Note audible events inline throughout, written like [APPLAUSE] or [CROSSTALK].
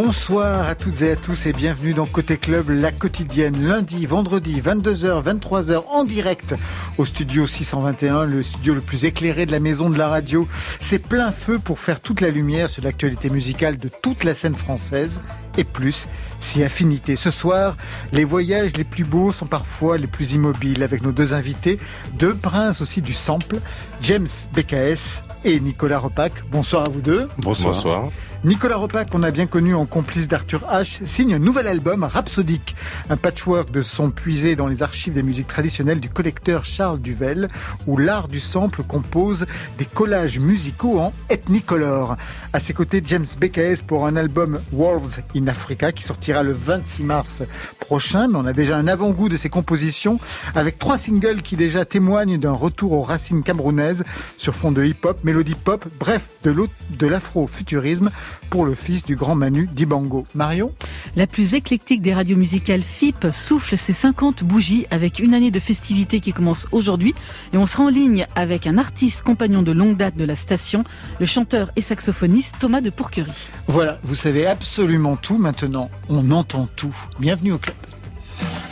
Bonsoir à toutes et à tous et bienvenue dans Côté Club, la quotidienne, lundi, vendredi, 22h, 23h en direct au studio 621, le studio le plus éclairé de la maison de la radio. C'est plein feu pour faire toute la lumière sur l'actualité musicale de toute la scène française et plus, si affinité. Ce soir, les voyages les plus beaux sont parfois les plus immobiles avec nos deux invités, deux princes aussi du sample, James BKS et Nicolas Repac. Bonsoir à vous deux. Bonsoir. Bonsoir. Nicolas Repac, qu'on a bien connu en complice d'Arthur H, signe un nouvel album, Rhapsodique, un patchwork de sons puisés dans les archives des musiques traditionnelles du collecteur Charles Duvel, où l'art du sample compose des collages musicaux en ethnicolor. À ses côtés, James BKS pour un album Wolves in Africa qui sortira le 26 mars prochain, on a déjà un avant-goût de ses compositions avec trois singles qui déjà témoignent d'un retour aux racines camerounaises sur fond de hip-hop, mélodie pop, bref, de l'afro-futurisme pour le fils du grand Manu Dibango. Marion La plus éclectique des radios musicales FIP souffle ses 50 bougies avec une année de festivités qui commence aujourd'hui et on sera en ligne avec un artiste compagnon de longue date de la station, le chanteur et saxophoniste Thomas de Pourquerie. Voilà, vous savez absolument tout maintenant, on entend tout. Bienvenue au club.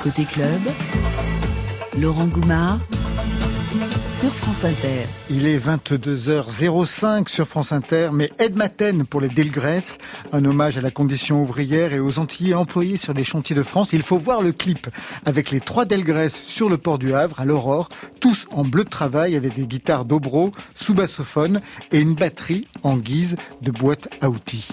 Côté club, Laurent Goumard sur France Inter. Il est 22h05 sur France Inter, mais Ed Maten pour les Delgrès, un hommage à la condition ouvrière et aux Antillais employés sur les chantiers de France. Il faut voir le clip avec les trois Delgrès sur le port du Havre à l'aurore, tous en bleu de travail avec des guitares dobro, sous-bassophone et une batterie en guise de boîte à outils.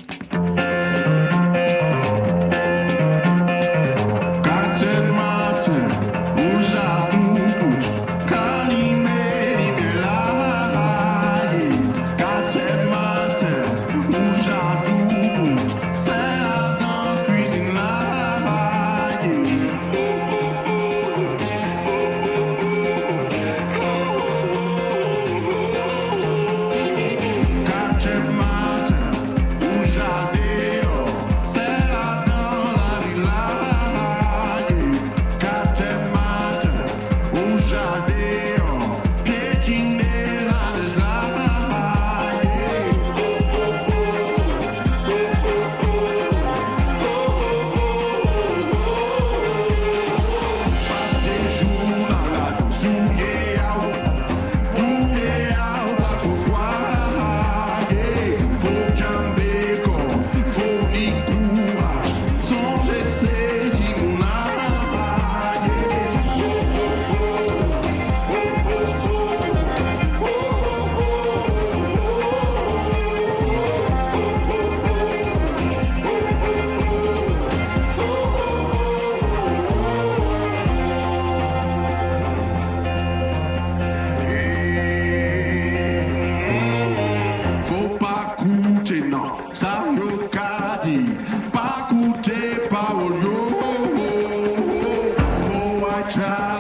try.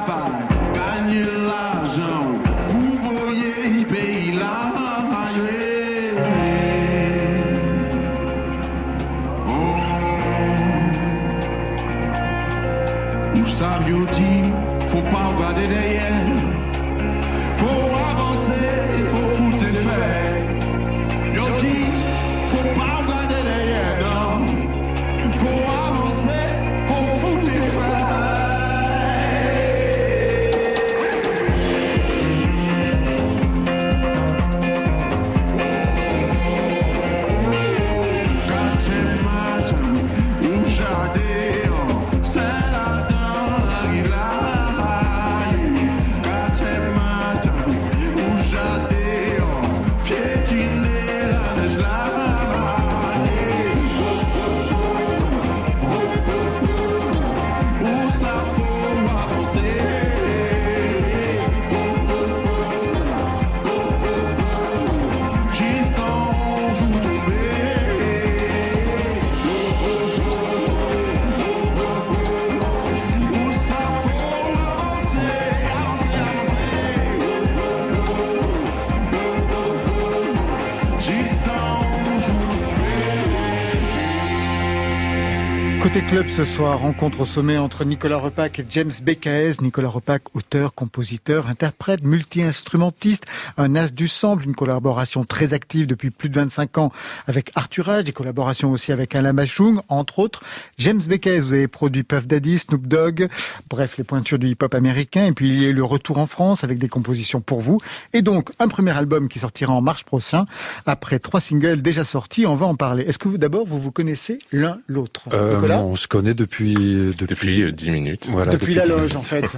Club ce soir, rencontre au sommet entre Nicolas Repac et James Becaes. Nicolas Repac, auteur, compositeur, interprète, multi-instrumentiste, un as du sample, une collaboration très active depuis plus de 25 ans avec Arthur H, des collaborations aussi avec Alain Bachung, entre autres. James Becaes, vous avez produit Puff Daddy, Snoop Dogg, bref, les pointures du hip-hop américain. Et puis il y a eu le retour en France avec des compositions pour vous. Et donc, un premier album qui sortira en mars prochain. Après trois singles déjà sortis, on va en parler. Est-ce que vous, d'abord, vous vous connaissez l'un l'autre? Euh, on se connaît depuis depuis, depuis 10 minutes. Voilà, depuis, la loge, en fait. [LAUGHS]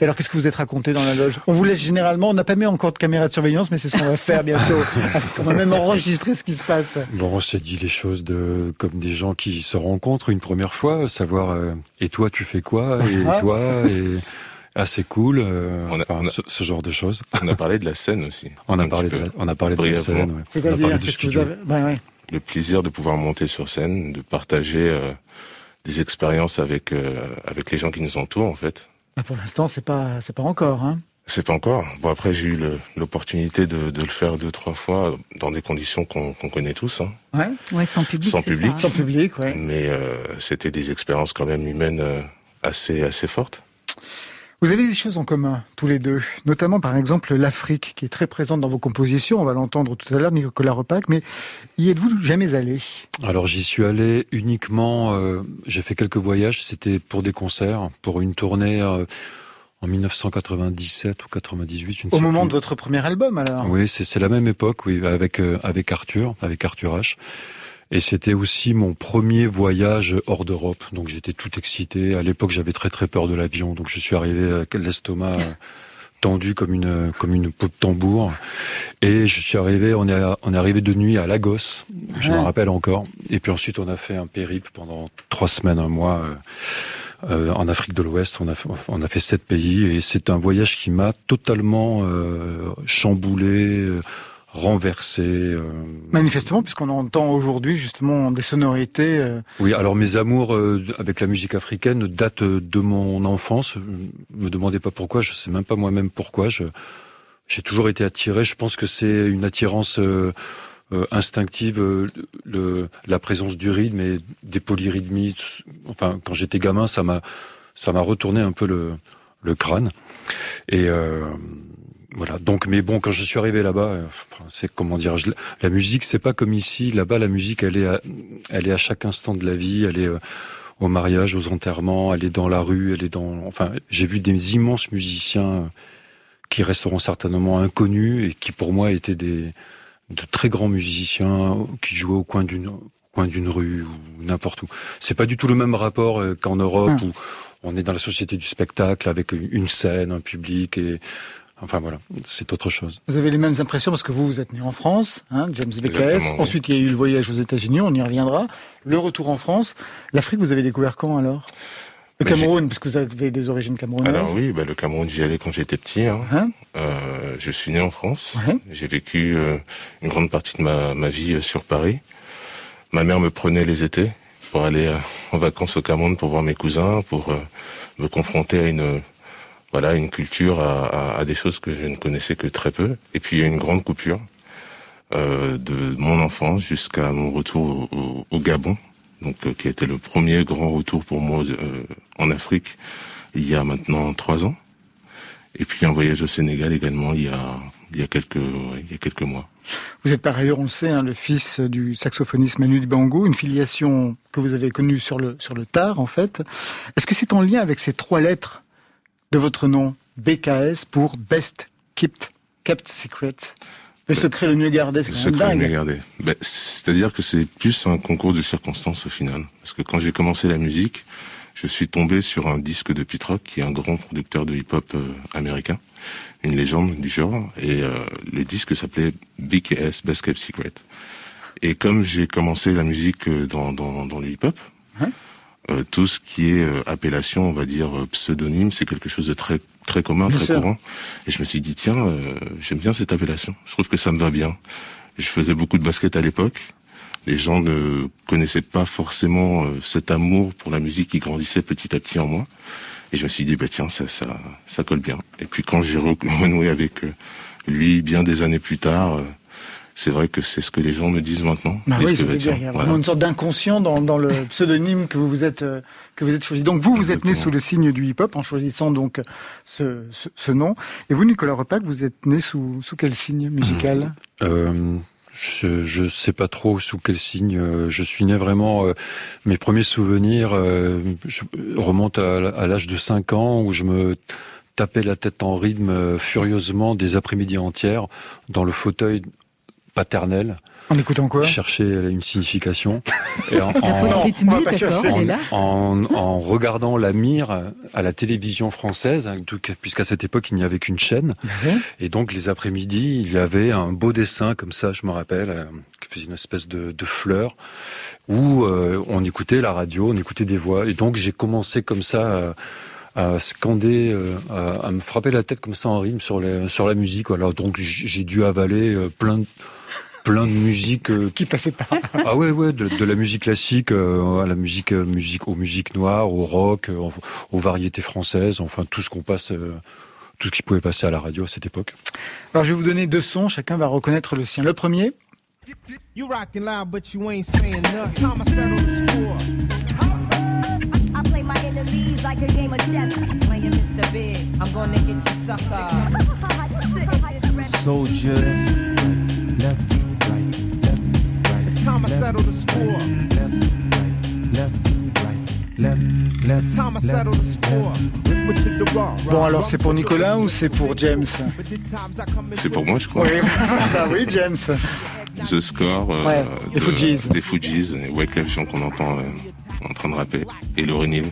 Et alors, qu'est-ce que vous êtes raconté dans la loge? On vous laisse généralement, on n'a pas mis encore de caméra de surveillance, mais c'est ce qu'on va faire bientôt. [LAUGHS] on va même enregistrer ce qui se passe. Bon, on s'est dit les choses de comme des gens qui se rencontrent une première fois, savoir euh, et toi tu fais quoi? Et ah. toi et ah c'est cool, euh, on a, on a, ce, genre de choses. On a parlé de la scène aussi. [LAUGHS] On a parlé de la, on a parlé de la scène. Ouais. C'est-à-dire, on a parlé du studio. Avez... Ben, ouais le plaisir de pouvoir monter sur scène, de partager euh, des expériences avec euh, avec les gens qui nous entourent en fait. Ah, pour l'instant, c'est pas c'est pas encore hein. C'est pas encore. Bon après j'ai eu l'opportunité de, de, le faire deux trois fois dans des conditions qu'on connaît tous. Hein. Ouais. Ouais, sans public. Sans public. Ça, Sans public, ouais. Mais euh, c'était des expériences quand même humaines euh, assez assez fortes. Vous avez des choses en commun, tous les deux, notamment par exemple l'Afrique, qui est très présente dans vos compositions, on va l'entendre tout à l'heure, Nicolas Repac, mais y êtes-vous jamais allé? Alors j'y suis allé uniquement, euh, j'ai fait quelques voyages, c'était pour des concerts, pour une tournée... Euh, en 1997 ou 98, je ne sais Au moment de votre premier album, alors? Oui, c'est la même époque, oui, avec euh, avec Arthur, avec Arthur H. Et c'était aussi mon premier voyage hors d'Europe. Donc j'étais tout excité. À l'époque, j'avais très très peur de l'avion. Donc je suis arrivé avec l'estomac euh, tendu comme une comme une peau de tambour. Et je suis arrivé, on est on est arrivé de nuit à Lagos, je me rappelle encore. Et puis ensuite, on a fait un périple pendant trois semaines, un mois. Euh, euh, en Afrique de l'Ouest, on a, on a fait sept pays et c'est un voyage qui m'a totalement euh, chamboulé, renversé. Euh... Manifestement, puisqu'on entend aujourd'hui justement des sonorités. Euh... Oui, alors mes amours euh, avec la musique africaine datent de mon enfance. Me demandez pas pourquoi, je sais même pas moi-même pourquoi. Je j'ai toujours été attiré. Je pense que c'est une attirance euh, euh, instinctive, le, la présence du rythme et des polyrythmies. Enfin, quand j'étais gamin, ça m'a ça m'a retourné un peu le le crâne et voilà. Donc, mais bon, quand je suis arrivé là-bas, euh, c'est comment dire, la musique, c'est pas comme ici. Là-bas, la musique, elle est, à, elle est à chaque instant de la vie. Elle est euh, au mariage, aux enterrements. Elle est dans la rue. Elle est dans. Enfin, j'ai vu des immenses musiciens euh, qui resteront certainement inconnus et qui, pour moi, étaient des de très grands musiciens qui jouaient au coin d'une coin d'une rue ou n'importe où. C'est pas du tout le même rapport qu'en Europe ah. où on est dans la société du spectacle avec une scène, un public et Enfin voilà, c'est autre chose. Vous avez les mêmes impressions parce que vous, vous êtes né en France, hein, James BKS. Ensuite, il y a eu le voyage aux États-Unis, on y reviendra. Le retour en France. L'Afrique, vous avez découvert quand alors? Le bah, Cameroun, parce que vous avez des origines camerounaises. Alors oui, bah, le Cameroun, j'y allais quand j'étais petit. Hein. Hein? Euh, je suis né en France. J'ai vécu euh, une grande partie de ma, ma vie euh, sur Paris. Ma mère me prenait les étés pour aller euh, en vacances au Cameroun pour voir mes cousins, pour me confronter à une voilà, une culture à, à, des choses que je ne connaissais que très peu. Et puis il y a une grande coupure euh, de mon enfance jusqu'à mon retour au, au Gabon, donc euh, qui a été le premier grand retour pour moi euh, en Afrique il y a maintenant trois ans. Et puis un voyage au Sénégal également il y a il y a quelques il y a quelques mois. Vous êtes par ailleurs, on le sait, hein, le fils du saxophoniste Manu Dibango, une filiation que vous avez connue sur le sur le tard en fait. Est-ce que c'est en lien avec ces trois lettres de votre nom, BKS, pour Best Kept, kept Secret. Le secret le mieux gardé, c'est Le secret le mieux gardé. Ben, C'est-à-dire que c'est plus un concours de circonstances au final. Parce que quand j'ai commencé la musique, je suis tombé sur un disque de Pete Rock, qui est un grand producteur de hip-hop euh, américain, une légende du genre, et euh, le disque s'appelait BKS, Best Kept Secret. Et comme j'ai commencé la musique euh, dans, dans, dans le hip-hop, euh, tout ce qui est euh, appellation, on va dire euh, pseudonyme, c'est quelque chose de très très commun, très courant. Et je me suis dit tiens, j'aime bien cette appellation. Je trouve que ça me va bien. Je faisais beaucoup de basket à l'époque. Les gens ne connaissaient pas forcément cet amour pour la musique qui grandissait petit à petit en moi. Et je me suis dit bah tiens, ça ça ça colle bien. Et puis quand j'ai [LAUGHS] renoué avec lui bien des années plus tard c'est vrai que c'est ce que les gens me disent maintenant. Bah oui, dire, il y a vraiment une sorte d'inconscient dans, dans, le [LAUGHS] pseudonyme que vous vous êtes euh, que vous êtes choisi. Donc vous, vous êtes né sous le signe du hip-hop en choisissant donc ce, ce, ce, nom. Et vous, Nicolas Repac, vous êtes né sous, sous quel signe musical? Euh, je, je sais pas trop sous quel signe. Euh, je suis né vraiment. Euh, mes premiers souvenirs je, remontent à, à l'âge de 5 ans où je me tapais la tête en rythme furieusement des après-midi entières dans le fauteuil paternel. En écoutant quoi Chercher une signification. [LAUGHS] Et en, en, en, regardant la mire à la télévision française, puisqu'à cette époque il n'y avait qu'une chaîne. Et donc les après-midi, il y avait un beau dessin comme ça, je me rappelle, euh, qui faisait une espèce de, de fleur, où euh, on écoutait la radio, on écoutait des voix. Et donc j'ai commencé comme ça. Euh, à scander, à, me frapper la tête comme ça en rime sur, les, sur la musique. Alors donc j'ai dû avaler plein de plein de musique euh, qui passait pas. [LAUGHS] ah ouais ouais de, la musique classique euh, à la musique euh, musique aux musiques noires, au rock, aux, variétés françaises, enfin tout ce qu'on passe tout ce qui pouvait passer à la radio à cette époque. Alors je vais vous donner deux sons, chacun va reconnaître le sien. Le premier I play my enemies like a game of chess. Playing Mr. Big, I'm gonna get you sucker. Soldiers, right, left, right, left, right. It's time I settle the score. Left, right, left, right. Bon alors c'est pour Nicolas ou c'est pour James? C'est pour moi je crois. Oui, [LAUGHS] bah oui James. The Score, euh, des Fujis. Des Fujis, Wyclef Jean qu'on entend euh, en train de rapper, et Lauryn Hill.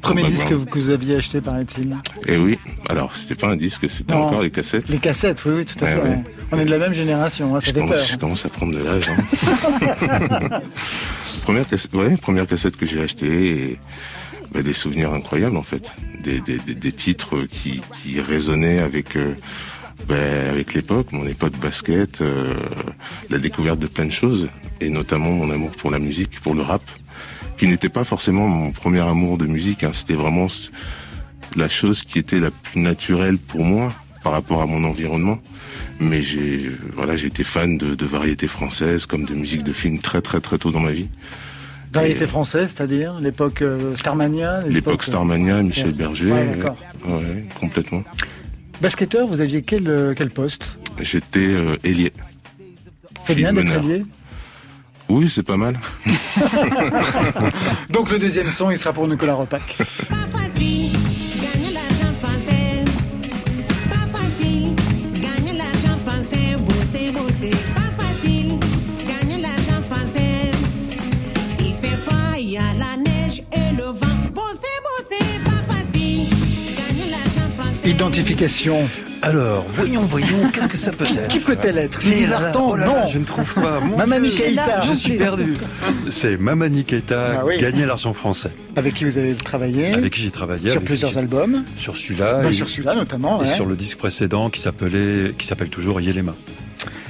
Premier disque que vous, aviez acheté, paraît-il. Eh oui. Alors, c'était pas un disque, c'était encore des cassettes. Les cassettes, oui, oui, tout à fait. On est de la même génération, hein, ça je, commence, je commence à prendre de l'âge. Hein. [LAUGHS] première, cassette, ouais, première cassette que j'ai achetée, et bah, des souvenirs incroyables en fait. Des, des, des, titres qui, qui résonnaient avec... Euh, bah, avec l'époque, mon époque basket, euh, la découverte de plein de choses, et notamment mon amour pour la musique, pour le rap qui n'était pas forcément mon premier amour de musique. Hein. C'était vraiment la chose qui était la plus naturelle pour moi par rapport à mon environnement. Mais j'ai voilà, j'ai été fan de, de variétés françaises comme de musique de film très très très tôt dans ma vie. Variété française, c'est-à-dire l'époque euh, Starmania L'époque Starmania, Michel Berger. Ouais, d'accord. Ouais, complètement. Basketteur, vous aviez quel, euh, quel poste? J'étais euh, ailier. C'est bien d'être ailier oui, c'est pas mal. [LAUGHS] Donc le deuxième son, il sera pour Nicolas Repac. Identification. Alors, voyons, voyons, qu'est-ce que ça peut être Qui peut-elle être C'est Vartan oh Non Je ne trouve pas. Mamani Keita Je suis perdu. C'est Mamani Keita, ah, gagné l'argent français. Avec qui vous avez travaillé Avec qui j'ai travaillé. Sur plusieurs albums Sur celui-là. Bah, sur celui-là notamment. Et sur le disque précédent qui s'appelait, qui s'appelle toujours Yelema.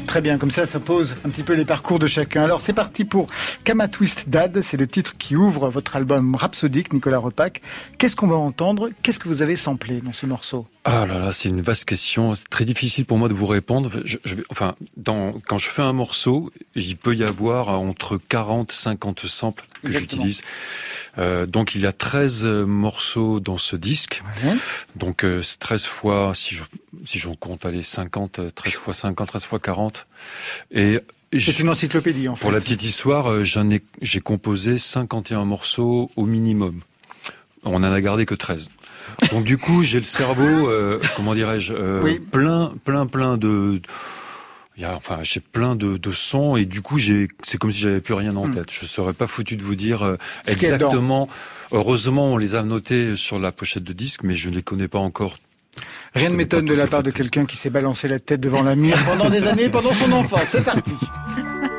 Très bien, comme ça, ça pose un petit peu les parcours de chacun. Alors, c'est parti pour Kama Twist Dad. C'est le titre qui ouvre votre album rhapsodique, Nicolas Repac. Qu'est-ce qu'on va entendre? Qu'est-ce que vous avez samplé dans ce morceau? Ah là là, c'est une vaste question. C'est très difficile pour moi de vous répondre. Je, enfin, dans, quand je fais un morceau, il peut y avoir entre 40 50 samples que j'utilise. Euh, donc il y a 13 morceaux dans ce disque. Donc euh, 13 fois, si je si j'en compte, allez, 50, 13 fois 50, 13 fois 40. Et c'est une encyclopédie en fait. Pour la petite histoire, euh, j'en ai j'ai composé 51 morceaux au minimum. On en a gardé que 13. Donc du coup, j'ai le cerveau, euh, comment dirais-je, euh, plein, plein, plein de il y a, enfin, j'ai plein de, de, sons et du coup, j'ai, c'est comme si j'avais plus rien en hmm. tête. Je serais pas foutu de vous dire euh, exactement. Heureusement, on les a notés sur la pochette de disque, mais je ne les connais pas encore. Rien ne m'étonne de la part de quelqu'un qui s'est balancé la tête devant la mire pendant des années, pendant son enfance. C'est parti. [LAUGHS]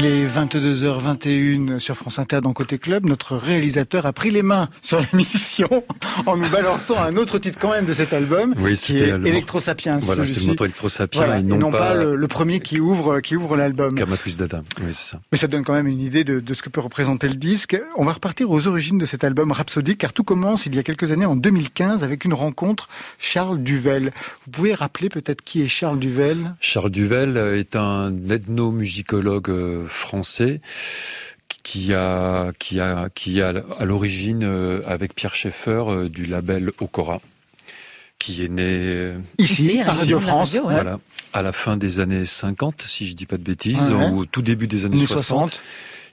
Il est 22h21 sur France Inter dans Côté Club. Notre réalisateur a pris les mains sur l'émission en nous balançant un autre titre quand même de cet album, oui, qui est Electro Sapiens. Voilà, c'est le Electro Sapiens et, non, pas, le, premier qui ouvre qui ouvre l'album. Karmatwist Data, oui c'est ça. Mais ça donne quand même une idée de, de, ce que peut représenter le disque. On va repartir aux origines de cet album rhapsodique, car tout commence il y a quelques années, en 2015, avec une rencontre Charles Duvel. Vous pouvez rappeler peut-être qui est Charles Duvel? Charles Duvel est un ethnomusicologue euh, français qui a qui a qui a à l'origine euh, avec Pierre Schaeffer euh, du label Okora qui est né euh, ici, à Radio France, voilà, à la fin des années 50, si je dis pas de bêtises, ou au tout début des années 60.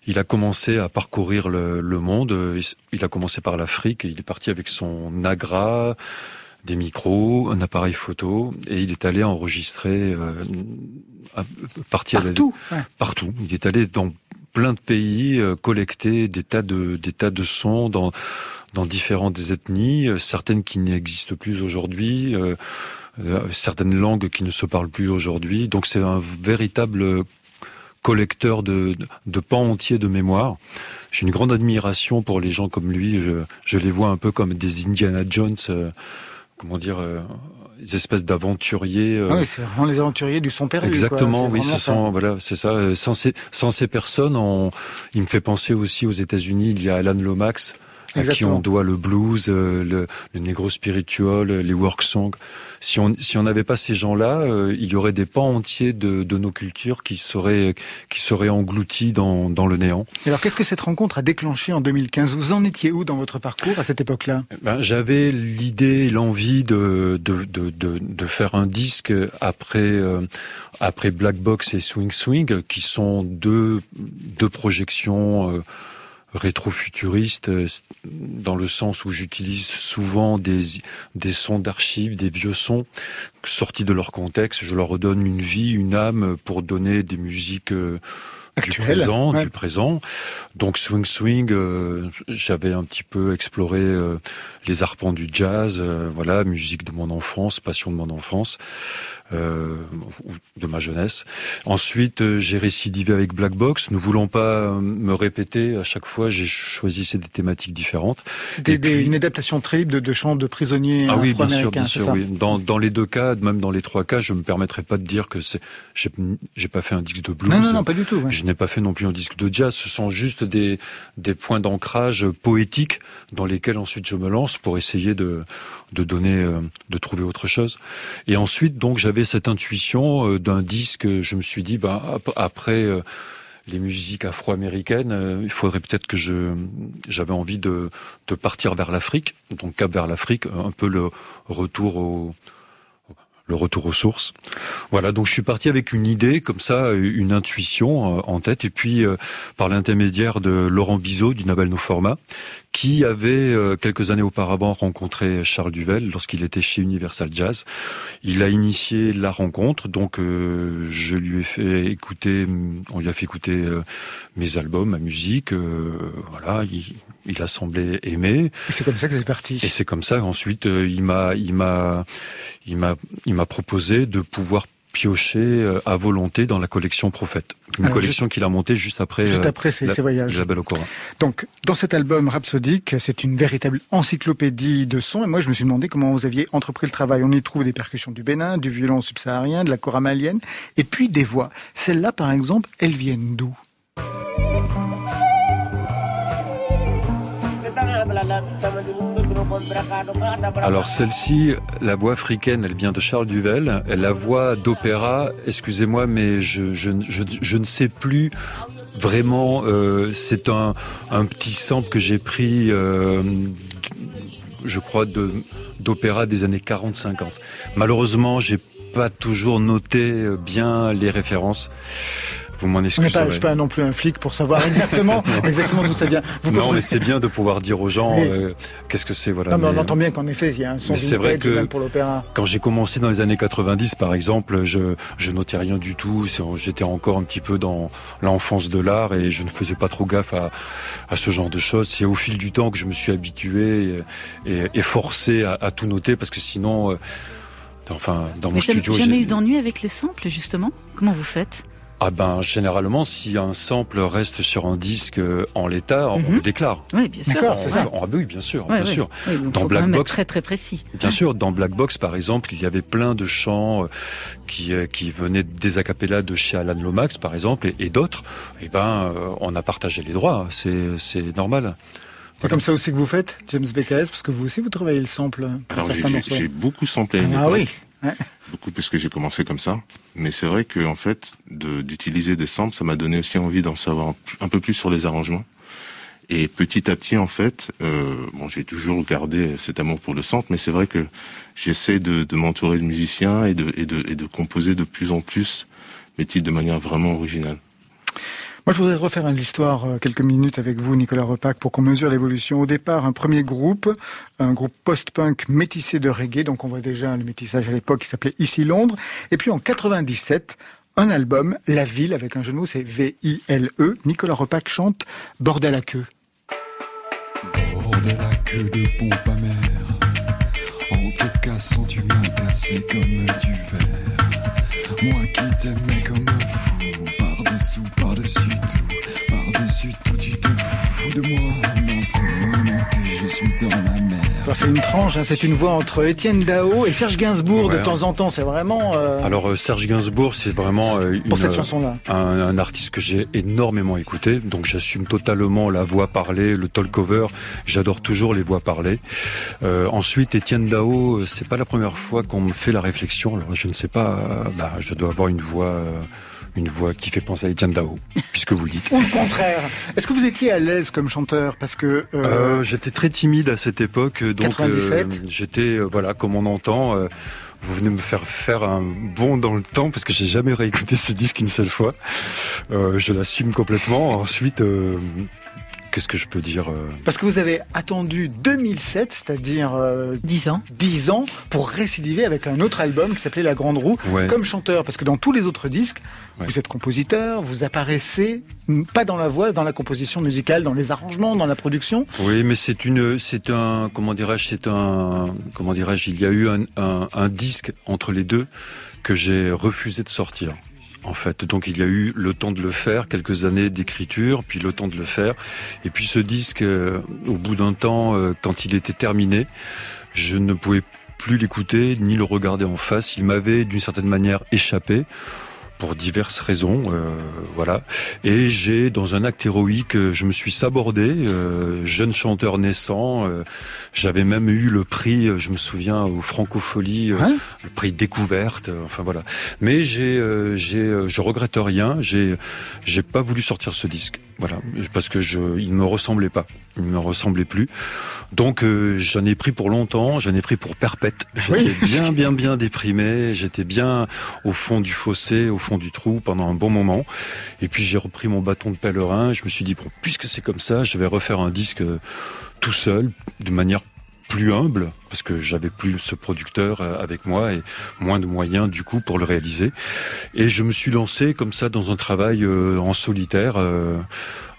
Il a commencé à parcourir le, monde. Il a commencé par l'Afrique. Il est parti avec son Nagra, des micros, un appareil photo, et il est allé enregistrer euh, partir partout, partout. Il est allé dans plein de pays euh, collecter des tas de des tas de sons dans dans différentes ethnies, euh, certaines qui n'existent plus aujourd'hui, euh, certaines langues qui ne se parlent plus aujourd'hui. Donc c'est un véritable collecteur de, de, pans entiers de mémoire. J'ai une grande admiration pour les gens comme lui. Je, je les vois un peu comme des Indiana Jones comment dire, euh, des espèces d'aventuriers. Euh, ah oui, c'est vraiment les aventuriers du son perdu. Exactement, oui, ce sont, voilà, c'est ça. Euh, sans ces, sans ces personnes, on, il me fait penser aussi aux États-Unis. Il y a Alan Lomax à qui on doit le blues, euh, le, le negro spiritual, les work songs. Si on si on n'avait pas ces gens-là, euh, il y aurait des pans entiers de, de nos cultures qui seraient qui seraient engloutis dans, dans le néant. alors qu'est-ce que cette rencontre a déclenché en 2015 Vous en étiez où dans votre parcours à cette époque-là? Eh ben, J'avais l'idée, l'envie de de, de de, de faire un disque après euh, après Black Box et Swing Swing, qui sont deux deux projections rétrofuturiste euh, dans le sens où j'utilise souvent des, des sons d'archives, des vieux sons sortis de leur contexte. Je leur redonne une vie, une âme pour donner des musiques euh, du présent, du présent. Donc swing swing, euh, j'avais un petit peu exploré les arpents du jazz, voilà, musique de mon enfance, passion de mon enfance euh, de ma jeunesse. Ensuite, euh, j'ai récidivé avec Black Box. Ne voulant pas euh, me répéter, à chaque fois, j'ai choisi des thématiques différentes. Des, une adaptation très libre de, de chants de prisonniers ah oui, bien sûr, bien sûr. Oui. Dans, dans les deux cas, même dans les trois cas, je me permettrai pas de dire que c'est. J'ai pas fait un disque de blues. Non, non, non pas du tout. Je n'ai pas fait non plus un disque de jazz. Ce sont juste des des points d'ancrage poétiques dans lesquels ensuite je me lance pour essayer de de donner, euh, de trouver autre chose. Et ensuite, donc, j'avais cette intuition euh, d'un disque. Je me suis dit, bah, après euh, les musiques afro-américaines, il faudrait peut-être que je, j'avais envie de, de partir vers l'Afrique, donc cap vers l'Afrique, un peu le retour au, le retour aux sources. Voilà, donc je suis parti avec une idée comme ça, une intuition en tête, et puis par l'intermédiaire de Laurent Bizot du Nabel No Format, qui avait euh, quelques années auparavant rencontré Charles Duvel lorsqu'il était chez Universal Jazz. Il a initié la rencontre, donc euh, je lui ai fait écouter, on lui a fait écouter euh, mes albums, ma musique. voilà, il, il, a semblé aimer. Et c'est comme ça que c'est parti. Et c'est comme ça qu'ensuite il m'a, il m'a, il m'a, il m'a proposé de pouvoir piocher euh, à volonté dans la collection Prophète. Une collection qu'il a montée juste après, juste euh, après ses, voyages. La Belle au Coran. Donc, dans cet album rhapsodique, c'est une véritable encyclopédie de sons. Et moi, je me suis demandé comment vous aviez entrepris le travail. On y trouve des percussions du Bénin, du violon subsaharien, de la chorale malienne, et puis des voix. Celles-là, par exemple, elles viennent d'où? Alors celle-ci, la voix africaine, elle vient de Charles Duvel. La voix d'opéra, excusez-moi, mais je, ne sais plus vraiment. Euh, c'est un, petit sample que j'ai pris, euh, je crois, d'opéra des années 40-50. Malheureusement, j'ai pas toujours noté bien les références. Vous m'en excusez. Je ne suis pas non plus un flic pour savoir exactement, [LAUGHS] [LAUGHS] exactement d'où ça vient. non, mais c'est bien de pouvoir dire aux gens euh, qu'est-ce que c'est. Voilà. Non, mais, on entend bien qu'en effet, il y a un son c'est vrai que pour l'opéra. Quand j'ai commencé dans les années 90, par exemple, je, je notais rien du tout. J'étais encore un petit peu dans l'enfance de l'art et je ne faisais pas trop gaffe à, à ce genre de choses. C'est au fil du temps que je me suis habitué et, et, forcé à, à, tout noter parce que sinon, euh, enfin, dans mon studio. Vous jamais eu d'ennui avec les samples, justement Comment vous faites? Ah ben généralement si un sample reste sur un disque euh, en l'état, on Mhm. le déclare. Oui, bien sûr. D'accord, c'est ça. Ah, bah oui, bien sûr, Ouais, bien ouais. sûr. Oui, donc Dans faut Black Box- très très précis. Bien sûr, dans Black Box par exemple, il y avait plein de chants euh, qui euh, qui venaient des acapellas de chez Alan Lomax par exemple et, et d'autres. Et ben on a partagé les droits, c'est c'est normal. C'est comme ça aussi que vous faites, James BKS, parce que vous aussi vous travaillez le sample Alors j'ai- beaucoup samplé Ah époque, beaucoup plus que j'ai commencé comme ça. Mais c'est vrai que en fait, d'utiliser des samples, ça m'a donné aussi envie d'en savoir un, peu plus sur les arrangements. Et petit à petit, en fait, euh, bon, j'ai toujours gardé cet amour pour le sample, mais c'est vrai que j'essaie de, de m'entourer de musiciens et de, et, de, et de composer de plus en plus mes titres de manière vraiment originale. Moi, je voudrais refaire l'histoire euh, quelques minutes avec vous, Nicolas Repac, pour qu'on mesure l'évolution. Au départ, un premier groupe, un groupe post-punk métissé de reggae, donc on voit déjà le métissage à l'époque qui s'appelait Ici Londres. Et puis en 97, un album, La Ville, avec un mots, c'est V-I-L-E. Nicolas Repac chante Bordel à queue. Bord de la queue de pompe à mer Entre cassants tu comme du verre Moi qui t'aimais comme par-dessus tout Par-dessus tout tu te fous de moi Maintenant que je suis dans la mer c'est une tranche, hein, c'est une voix entre Étienne Dao et Serge Gainsbourg de temps en temps. C'est vraiment euh, Alors euh, Serge Gainsbourg, c'est vraiment euh, pour cette chanson-là. un, un artiste que j'ai énormément écouté, donc j'assume totalement la voix parlée, le talk cover. J'adore toujours les voix parlées. Euh, ensuite, Étienne Dao, c'est pas la première fois qu'on me fait la réflexion. Alors je ne sais pas, bah, je dois avoir une voix, euh, une voix qui fait penser à Étienne Dao, puisque vous le dites. Ou le contraire. Est-ce que vous étiez à l'aise comme chanteur Parce que euh, Euh, j'étais très timide à cette époque, donc 97. euh, j'étais euh, voilà comme on entend. euh, vous venez me faire faire un bond dans le temps parce que j'ai jamais réécouté ce disque une seule fois. Euh, je l'assume complètement. Ensuite, euh, qu'est-ce que je peux dire euh, Parce que vous avez attendu 2007, c'est-à-dire euh, 10 ans. 10 ans, pour récidiver avec un autre album qui s'appelait La Grande Roue, Ouais. comme chanteur. Parce que dans tous les autres disques, Ouais. vous êtes compositeur, vous apparaissez pas dans la voix, dans la composition musicale, dans les arrangements, dans la production. Oui, mais c'est une, c'est un, comment dirais-je, c'est un, comment dirais-je, il y a eu un, un, un disque entre les deux que j'ai refusé de sortir. En fait, donc il y a eu le temps de le faire, quelques années d'écriture, puis le temps de le faire, et puis ce disque, euh, au bout d'un temps, euh, quand il était terminé, je ne pouvais plus l'écouter ni le regarder en face. Il m'avait d'une certaine manière échappé pour diverses raisons, euh, voilà. Et j'ai, dans un acte héroïque, euh, je me suis sabordé, euh, jeune chanteur naissant. J'avais même eu le prix, je me souviens, au Francofolie, Hein le prix découverte. enfin voilà. Mais j'ai, j'ai, je regrette rien. J'ai, j'ai pas voulu sortir ce disque, voilà, parce que je, il me ressemblait pas, il me ressemblait plus. Donc euh, j'en ai pris pour longtemps, j'en ai pris pour perpète. J'étais Oui. bien, bien, bien déprimé. J'étais bien au fond du fossé, au fond du trou pendant un bon moment. Et puis j'ai repris mon bâton de pèlerin. Je me suis dit puisque c'est comme ça, je vais refaire un disque euh, tout seul, de manière plus humble parce que j'avais plus ce producteur euh, avec moi et moins de moyens du coup pour le réaliser et je me suis lancé comme ça dans un travail euh, en solitaire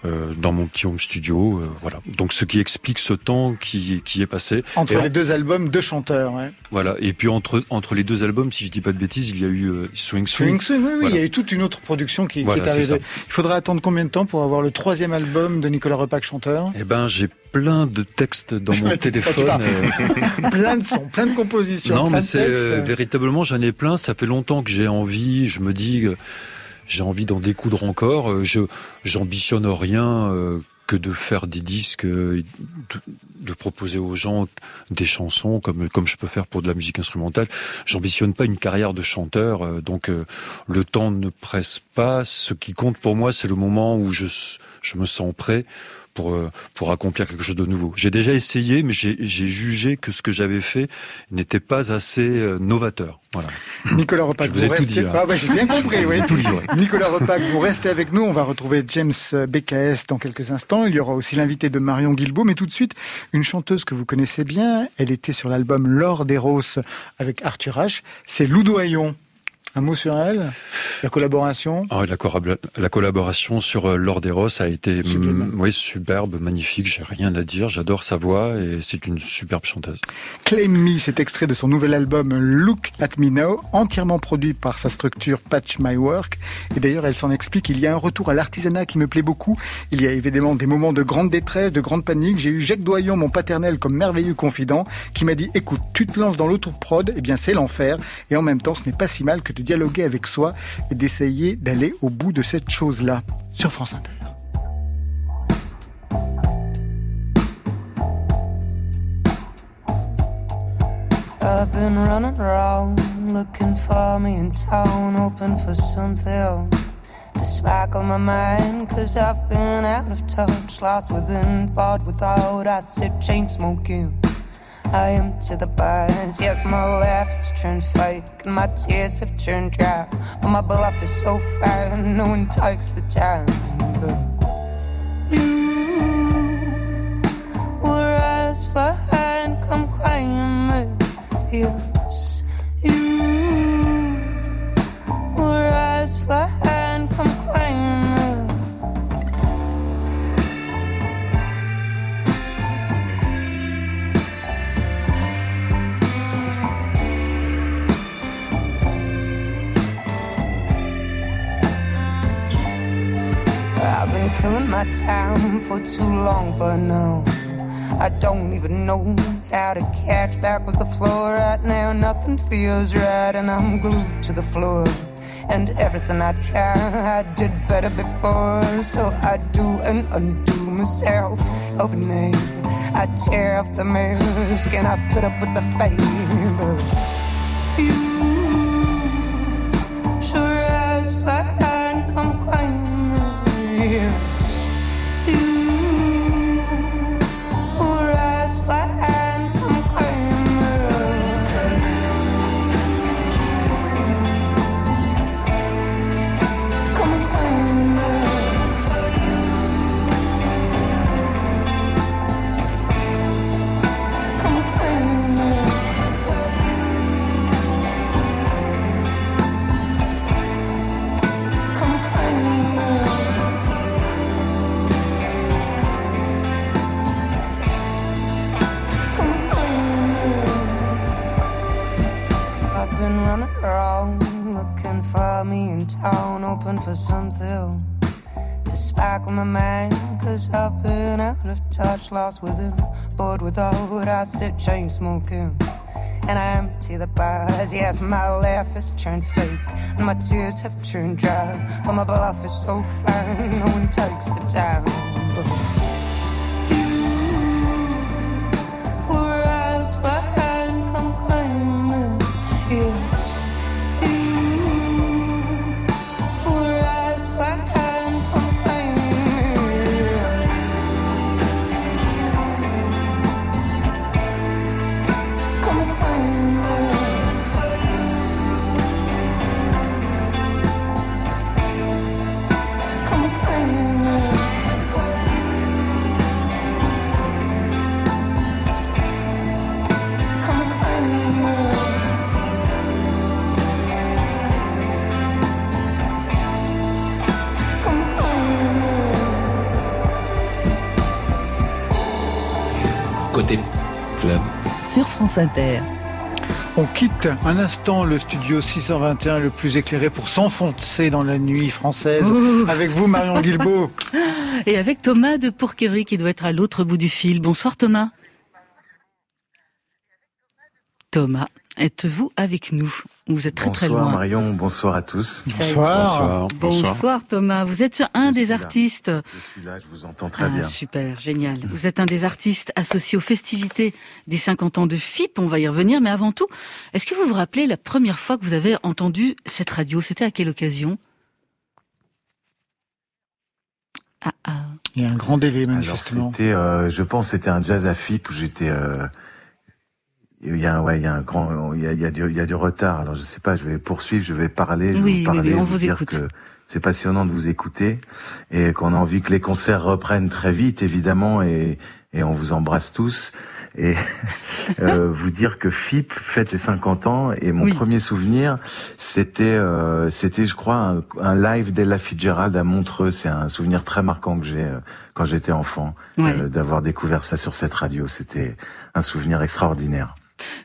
dans mon petit home studio euh, voilà donc ce qui explique ce temps qui qui est passé Entre Et en- les deux albums, deux chanteurs. Ouais. voilà et puis entre entre les deux albums si je dis pas de bêtises il y a eu euh, Swing Swing Swing Swing, oui, oui, Voilà. il y a eu toute une autre production qui, qui Voilà, est c'est arrivée. Il faudra attendre combien de temps pour avoir le troisième album de Nicolas Repac chanteur? Eh ben j'ai plein de textes dans [LAUGHS] mon Tu téléphone euh, [LAUGHS] Plein de sons, plein de compositions, Non, plein mais c'est euh, véritablement, j'en ai plein. Ça fait longtemps que j'ai envie. Je me dis, j'ai envie d'en découdre encore. Euh, Je j'ambitionne rien euh, que de faire des disques, euh, de, proposer aux gens des chansons comme comme je peux faire pour de la musique instrumentale. J'ambitionne pas une carrière de chanteur. donc le temps ne presse pas. Ce qui compte pour moi, c'est le moment où je je me sens prêt pour euh, pour accomplir quelque chose de nouveau. J'ai déjà essayé, mais j'ai jugé que ce que j'avais fait n'était pas assez euh, novateur. Voilà. Nicolas Repac, vous restez. dit. Ah ouais, j'ai bien [LAUGHS] compris, oui. tout livré. Nicolas Repac, vous restez avec nous. On va retrouver James BKS dans quelques instants. Il y aura aussi l'invité de Marion Guilbault, mais tout de suite, une chanteuse que vous connaissez bien. Elle était sur l'album L'Or des Roses avec Arthur H. C'est Lou Doyon. Un mot sur elle? La collaboration? Ah, la, la, collaboration sur euh, Lord Eros a été oui, superbe, magnifique, j'ai rien à dire, j'adore sa voix et c'est une superbe chanteuse. Claim Me, cet extrait de son nouvel album Look at Me Now, entièrement produit par sa structure Patch My Work. Et d'ailleurs, elle s'en explique, il y a un retour à l'artisanat qui me plaît beaucoup. Il y a évidemment des moments de grande détresse, de grande panique. J'ai eu Jacques Doyon, mon paternel, comme merveilleux confident, qui m'a dit, écoute, tu te lances dans l'auto-prod, eh bien c'est l'enfer. Et en même temps, ce n'est pas si mal que de dialoguer avec soi et d'essayer d'aller au bout de cette chose-là. Sur France Inter. I've been running around looking for me in town, hoping for something to sparkle my mind. Cause I've been out of touch, lost within, bored without acid, chain smoking. I am to the bars, yes, my laugh has turned fake, and my tears have turned dry. But my bluff is so fair, no one takes the time. But you were as far and come crying me. Yes, you killing my time for too long, but no. I don't even know how to catch back with the floor right now. Nothing feels right, and I'm glued to the floor. And everything I try, I did better before. So I do and undo myself overnight. I tear off the mask and I put up with the fake. Sparkle my mind. Cause I've been out of touch, lost with within, bored without I sit chain smoking. And I empty the bars, yes, my laugh has turned fake, and my tears have turned dry. But my bluff is so fine, no one takes the time. France Inter. On quitte un instant le studio 621 le plus éclairé pour s'enfoncer dans la nuit française. Ouh. Avec vous, Marion Guilbeault. [LAUGHS] Et avec Thomas de Pourquerie qui doit être à l'autre bout du fil. Bonsoir Thomas. Thomas, êtes-vous avec nous Vous êtes très très bonsoir loin. Marion, bonsoir à tous. Bonsoir. Bonsoir Thomas, vous êtes un Je des là. artistes. Je suis là, je vous entends très Ah, bien. super, génial. Vous êtes un des artistes associés aux festivités des 50 ans de FIP, on va y revenir, mais avant tout, est-ce que vous vous rappelez la première fois que vous avez entendu cette radio? C'était à quelle occasion? Ah ah. Il y a un grand délai, Alors manifestement. c'était, euh, je pense, c'était un jazz à FIP où j'étais. euh, il y a, ouais, il y a un grand, il y a, il y a du, il y a du retard. Alors je sais pas, je vais poursuivre, je vais parler, je vais Oui, oui, parler, oui, on vous dire écoute. que c'est passionnant de vous écouter et qu'on a envie que les concerts reprennent très vite, évidemment, et, et on vous embrasse tous et [LAUGHS] euh, [LAUGHS] vous dire que FIP fête ses 50 ans et mon premier souvenir c'était euh, c'était je crois un, live d'Ella Fitzgerald à Montreux c'est un souvenir très marquant que j'ai euh, quand j'étais enfant d'avoir découvert ça sur cette radio c'était un souvenir extraordinaire.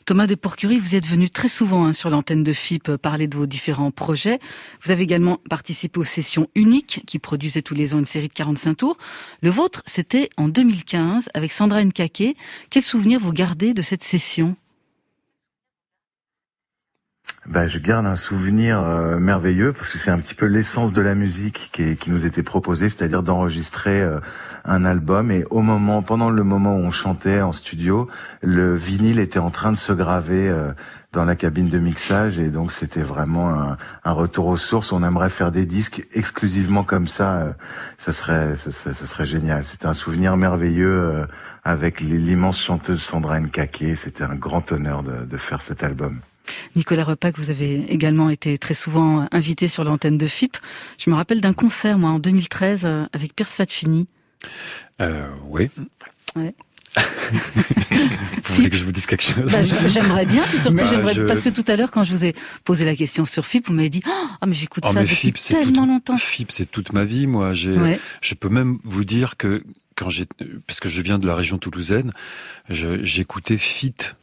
Thomas de Porcurie, vous êtes venu très souvent hein, sur l'antenne de FIP euh, parler de vos différents projets. Vous avez également participé aux sessions uniques qui produisaient tous les ans une série de 45 tours. Le vôtre, c'était en 2015 avec Sandra Nkake. Quel souvenir vous gardez de cette session? Ben, je garde un souvenir euh, merveilleux parce que c'est un petit peu l'essence de la musique qui, qui nous était proposée, c'est-à-dire d'enregistrer euh, un album et au moment, pendant le moment où on chantait en studio, le vinyle était en train de se graver euh, dans la cabine de mixage et donc c'était vraiment un, un, retour aux sources. On aimerait faire des disques exclusivement comme ça, ça serait, ça, serait génial. C'était un souvenir merveilleux avec l'immense chanteuse Sandra Nkake. C'était un grand honneur de, de faire cet album. Nicolas Repac, vous avez également été très souvent invité sur l'antenne de FIP. Je me rappelle d'un concert, moi, en 2013, euh, avec Pierce Faccini. Euh, oui. Ouais. [LAUGHS] vous voulez que je vous dise quelque chose bah, J'aimerais bien, surtout bah, j'aimerais parce que tout à l'heure, quand je vous ai posé la question sur FIP, vous m'avez dit ah mais j'écoute oh, ça depuis tellement longtemps. FIP, c'est toute ma vie, moi. J'ai, je peux même vous dire que quand j'ai, parce que je viens de la région toulousaine, j'écoutais FIT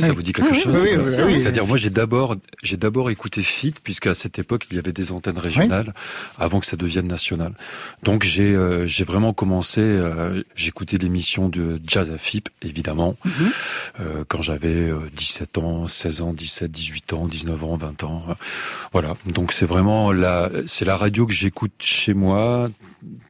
ça vous dit quelque ah chose C'est-à-dire moi j'ai d'abord j'ai d'abord écouté Fit puisqu'à cette époque il y avait des antennes régionales avant que ça devienne national. Donc j'ai euh, j'ai vraiment commencé euh, j'écoutais l'émission de Jazz à FIP évidemment mhm. euh, quand j'avais 17 ans, 16 ans, 17, 18 ans, 19 ans, 20 ans. voilà. Donc c'est vraiment la c'est la radio que j'écoute chez moi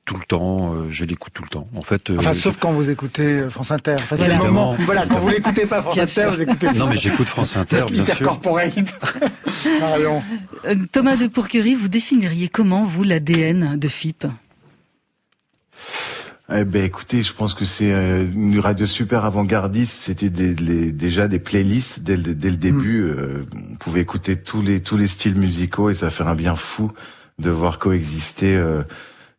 tout le temps, euh, je l'écoute tout le temps. En fait, euh, enfin, sauf quand vous écoutez euh, France Inter. Enfin, c'est le moment. Voilà, quand vous l'écoutez pas [LAUGHS] France Inter, vous écoutez. Non, mais j'écoute France Inter, bien sûr. corporate. [LAUGHS] Thomas de Pourquerie, vous définiriez comment vous l'ADN de FIP eh ben écoutez, je pense que c'est une radio super avant-gardiste. C'était déjà des playlists dès, le début. Mm. on pouvait écouter tous les tous les styles musicaux et ça fait un bien fou de voir coexister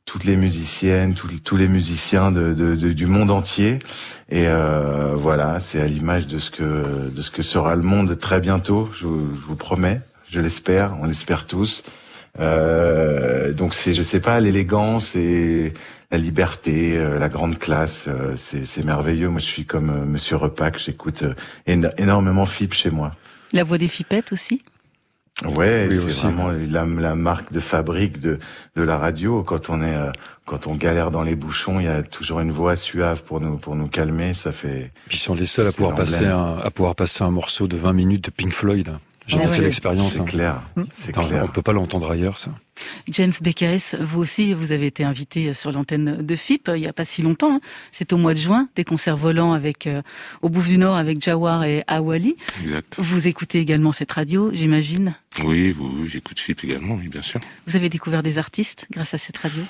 toutes les musiciennes, tous les musiciens du monde entier. Et euh, voilà, c'est à l'image de ce que de ce que sera le monde très bientôt. Je, vous promets, je l'espère, on l'espère tous. Euh, donc c'est, je sais pas, l'élégance et la liberté, euh, la grande classe, euh, c'est merveilleux. Moi, je suis comme euh, Monsieur Repac, j'écoute énormément FIP chez moi. La voix des Fipettes aussi? Ouais, c'est vraiment la, la, marque de fabrique de, de la radio. Quand on est, euh, quand on galère dans les bouchons, il y a toujours une voix suave pour nous, pour nous calmer. Ça fait. Puis ils sont les seuls à pouvoir passer un, à pouvoir passer un morceau de 20 minutes de Pink Floyd. J'en ai fait l'expérience. C'est hein. clair. Hmm. C'est clair. On peut pas l'entendre ailleurs, ça. James BKS, vous aussi, vous avez été invité sur l'antenne de FIP il y a pas si longtemps. Hein. C'est au mois de juin, des concerts volants avec euh, au Bouffe du Nord avec Jawar et Awali. Exact. Vous écoutez également cette radio, j'imagine? Oui, oui, j'écoute FIP également, oui, bien sûr. Vous avez découvert des artistes grâce à cette radio?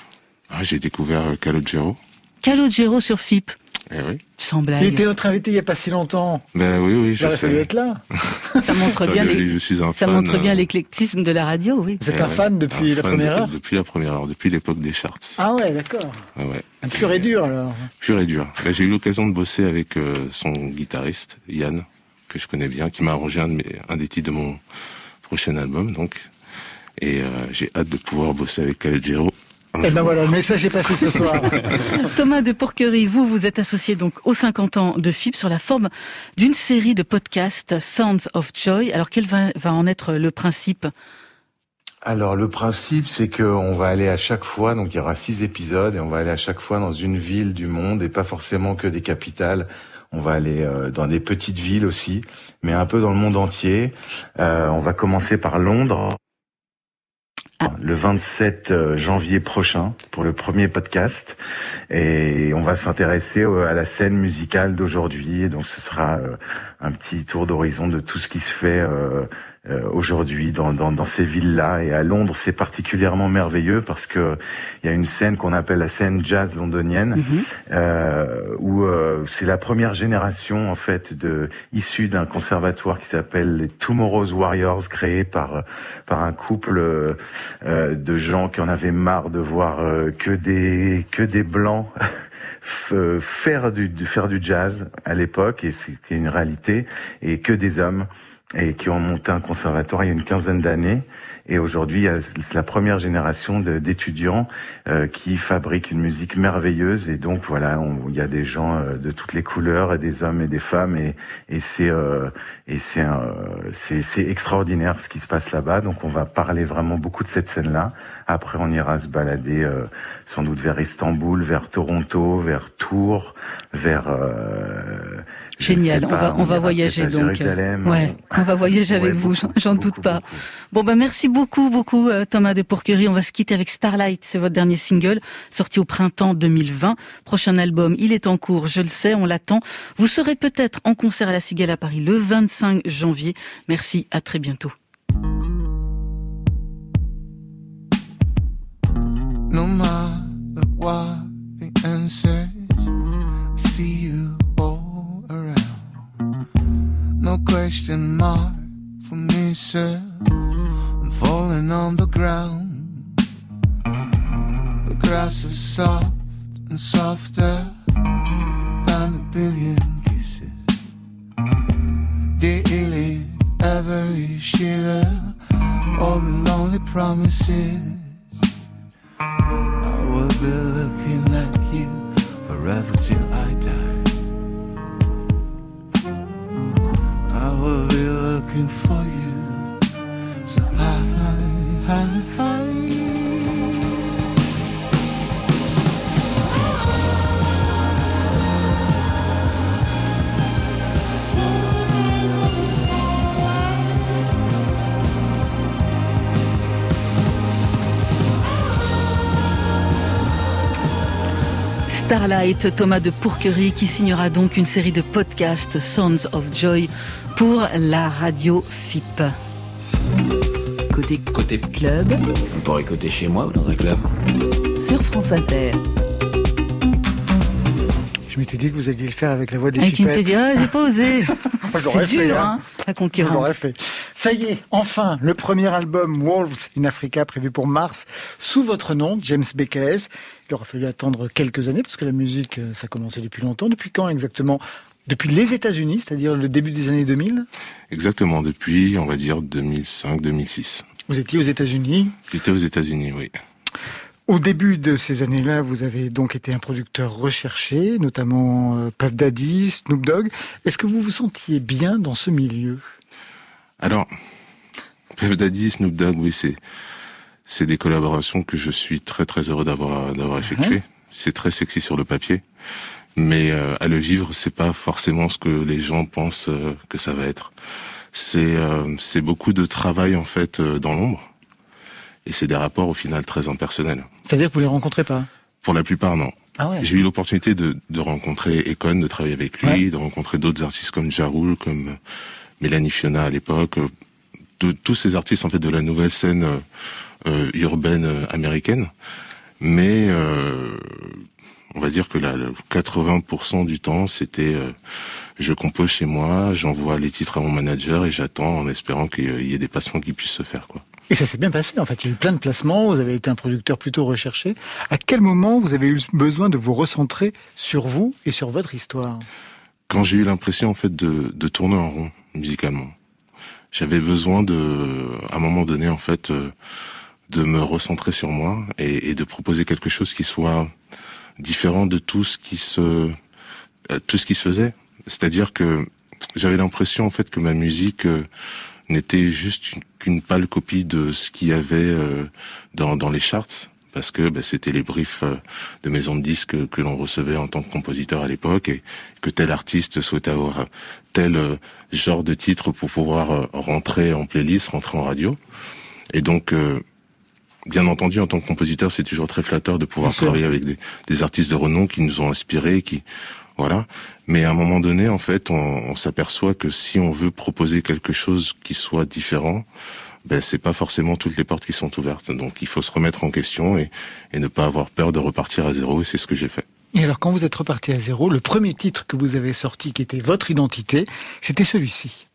Ah, j'ai découvert euh, Calogero. Calogero sur FIP. Eh oui. Sans blague. Il était notre invité il n'y a pas si longtemps. Ben oui, oui, je sais. fallu être là. [LAUGHS] Ça montre bien, les... ça montre bien euh, l'éclectisme de la radio, oui. Vous êtes un eh fan depuis la première heure Depuis la première heure, depuis l'époque des charts. Ah ouais, d'accord. Ah ouais. Un pur et dur alors. Pur et dur. Ben, j'ai eu l'occasion de bosser avec euh, son guitariste, Yann, que je connais bien, qui m'a arrangé un, de mes, un des titres de mon prochain album, donc. Et euh, j'ai hâte de pouvoir bosser avec Calogero et eh ben voilà, le message est passé ce [LAUGHS] soir. Thomas de Porquerie, vous, vous êtes associé donc aux 50 ans de FIP sur la forme d'une série de podcasts Sounds of Joy. Alors quel va, va en être le principe? Alors le principe, c'est qu'on va aller à chaque fois, donc il y aura six épisodes, et on va aller à chaque fois dans une ville du monde, et pas forcément que des capitales. On va aller euh, dans des petites villes aussi, mais un peu dans le monde entier. Euh, on va commencer par Londres. Ah. le 27 euh, janvier prochain pour le premier podcast et on va s'intéresser à la scène musicale d'aujourd'hui et donc ce sera euh, un petit tour d'horizon de tout ce qui se fait euh, euh, aujourd'hui dans, dans, dans, ces villes-là. Et à Londres, c'est particulièrement merveilleux parce que il y a une scène qu'on appelle la scène jazz londonienne, mhm. euh, où euh, c'est la première génération en fait de issue d'un conservatoire qui s'appelle les Tomorrow's Warriors, créé par par un couple euh, de gens qui en avaient marre de voir que des que des blancs [LAUGHS] faire du faire du jazz à l'époque et c'était une réalité et que des hommes et qui ont monté un conservatoire il y a une quinzaine d'années. Et aujourd'hui, c'est la première génération d'étudiants euh, qui fabriquent une musique merveilleuse. Et donc voilà, il y a des gens euh, de toutes les couleurs, et des hommes et des femmes, et, et c'est euh, et c'est c'est extraordinaire ce qui se passe là-bas. Donc on va parler vraiment beaucoup de cette scène-là. Après, on ira se balader sans doute vers Istanbul, vers Toronto, vers Tours, vers Génial, on va, on va voyager donc. Ouais, on va voyager avec vous, j'en doute pas. Bon ben merci beaucoup, beaucoup euh, Thomas de Pourquerie. On va se quitter avec Starlight, c'est votre dernier single, sorti au printemps 2020. Prochain album, il est en cours, je le sais, on l'attend. Vous serez peut-être en concert à la Cigale à Paris le 25 janvier. Merci, à très bientôt. No matter what the answer, see you no question mark for me, sir. Falling on the ground. The grass is soft and softer than a billion kisses. Daily, every shiver, all the lonely promises. Thomas de Pourquerie, qui signera donc une série de podcasts Sons of Joy pour la radio FIP. Côté, côté club. Vous pourrez écouter chez moi ou dans un club. Sur France Inter. Je m'étais dit que vous alliez le faire avec la voix des Avec une ah, j'ai pas osé. [LAUGHS] C'est dur, hein. hein, la concurrence. fait. Ça y est, enfin, le premier album Wolves in Africa prévu pour mars, sous votre nom, James Beckes. Il aura fallu attendre quelques années parce que la musique, euh, ça a commencé depuis longtemps. Depuis quand exactement? Depuis les États-Unis, c'est-à-dire le début des années 2000 Exactement, depuis, on va dire, 2005-2006. Vous étiez aux États-Unis? J'étais aux États-Unis, oui. Au début de ces années-là, vous avez donc été un producteur recherché, notamment euh, Puff Daddy, Snoop Dogg. Est-ce que vous vous sentiez bien dans ce milieu? Alors, Puff Daddy, Snoop Dogg, oui, c'est c'est des collaborations que je suis très très heureux d'avoir d'avoir effectuées. C'est très sexy sur le papier mais euh, à le vivre, c'est pas forcément ce que les gens pensent euh, que ça va être. C'est euh, c'est beaucoup de travail en fait dans l'ombre, et c'est des rapports au final très impersonnels. C'est-à-dire que vous les rencontrez pas? Pour la plupart, non. Ah ouais. J'ai eu l'opportunité de, de rencontrer Econ, de travailler avec lui, de rencontrer d'autres artistes comme Jarul, comme Mélanie Fiona à l'époque, de tous ces artistes en fait de la nouvelle scène urbaine américaine. Mais on va dire que là, 80% du temps, c'était euh, je compose chez moi, j'envoie les titres à mon manager et j'attends en espérant qu'il y ait des placements qui puissent se faire. quoi. Et ça s'est bien passé, en fait. Il y a eu plein de placements, vous avez été un producteur plutôt recherché. À quel moment vous avez eu besoin de vous recentrer sur vous et sur votre histoire? Quand j'ai eu l'impression, en fait, de, de tourner en rond, musicalement. J'avais besoin de, à un moment donné, en fait, euh, de me recentrer sur moi et, et de proposer quelque chose qui soit différent de tout ce qui se euh, tout ce qui se faisait. C'est-à-dire que j'avais l'impression en fait que ma musique euh, n'était juste qu'une pâle copie de ce qu'il y avait dans, dans les charts parce que bah, c'était les briefs de maison de disques que l'on recevait en tant que compositeur à l'époque et que tel artiste souhaitait avoir tel genre de titre pour pouvoir rentrer en playlist, rentrer en radio. Et donc bien entendu, en tant que compositeur, c'est toujours très flatteur de pouvoir travailler avec des, des, artistes de renom qui nous ont inspirés, qui voilà. Mais à un moment donné, en fait, on, on s'aperçoit que si on veut proposer quelque chose qui soit différent, ben c'est pas forcément toutes les portes qui sont ouvertes. Donc il faut se remettre en question et, et ne pas avoir peur de repartir à zéro. Et c'est ce que j'ai fait. Et alors, quand vous êtes reparti à zéro, le premier titre que vous avez sorti, qui était votre identité, c'était celui-ci.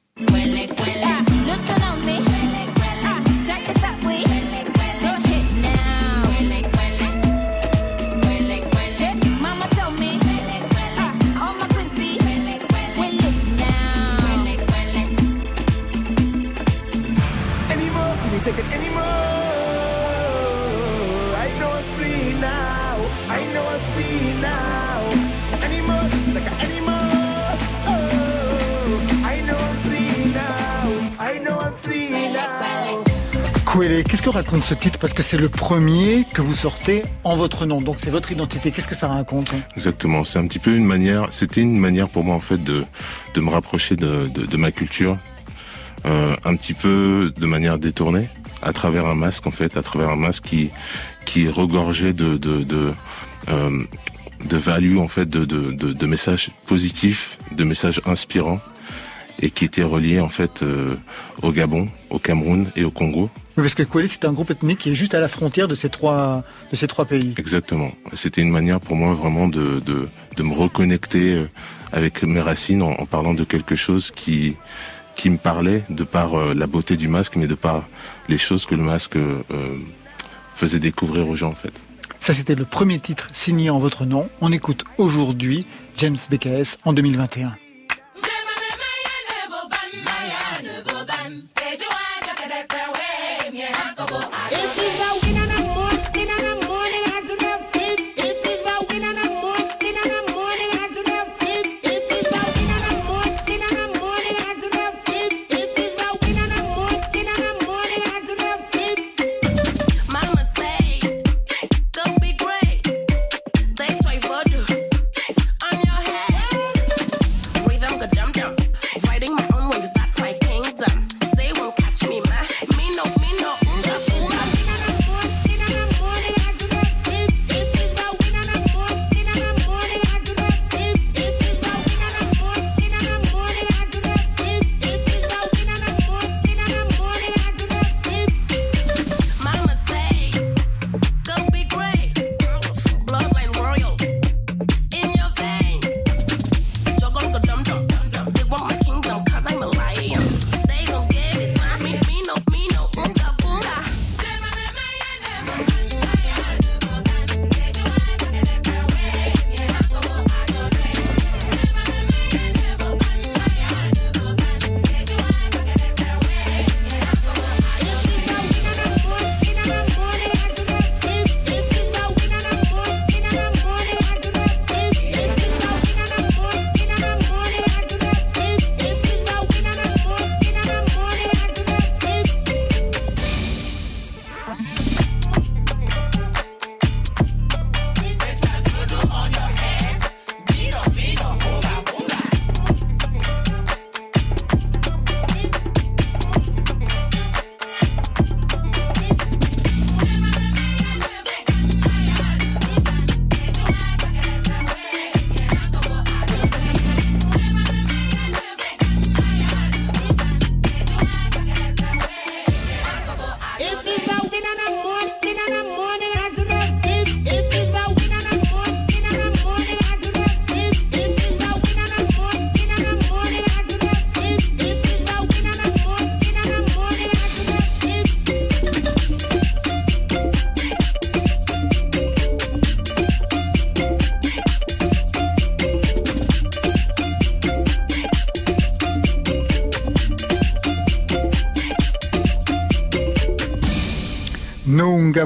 Qu'est-ce que raconte ce titre Parce que c'est le premier que vous sortez en votre nom, donc c'est votre identité. Qu'est-ce que ça raconte Exactement, c'est un petit peu une manière, c'était une manière pour moi en fait de, de me rapprocher de, de, ma culture, euh, un petit peu de manière détournée, à travers un masque en fait, à travers un masque qui qui regorgeait de de de, euh, en fait, de, de, de messages positifs, de messages inspirants, et qui était relié en fait euh, au Gabon, au Cameroun et au Congo. Oui, parce que Kouélé, c'est un groupe ethnique qui est juste à la frontière de ces trois, de ces trois pays. Exactement. C'était une manière pour moi vraiment de, de, de me reconnecter euh, avec mes racines en, en, parlant de quelque chose qui, qui me parlait de par euh, la beauté du masque, mais de par les choses que le masque euh, faisait découvrir aux gens en fait. Ça, c'était le premier titre signé en votre nom. On écoute aujourd'hui James BKS en 2021.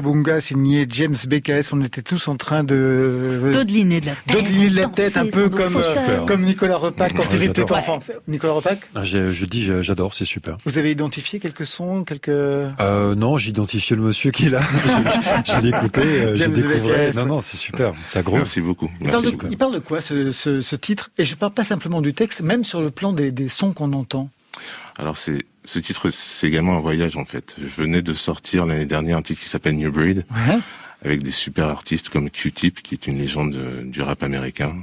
Bunga Bunga signé James BKS. On était tous en train de dodeliner de la tête, dodeliner de la tête, un peu comme euh, comme Nicolas Repac quand il était enfant. Nicolas Repac. Ah, je dis j'adore, c'est super. Vous avez identifié quelques sons, quelques euh, Non, j'identifiais le monsieur qui est là. [LAUGHS] J'ai écouté, euh, j'ai découvert. Non, non, c'est super. Ça gros. Merci beaucoup. il, parle de, il, parle de, quoi ce, ce, ce, titre? Et je parle pas simplement du texte, même sur le plan des, des sons qu'on entend. Alors c'est ce titre, c'est également un voyage en fait. Je venais de sortir l'année dernière un titre qui s'appelle New Breed, ouais. avec des super artistes comme Q-Tip, qui est une légende de, du rap américain,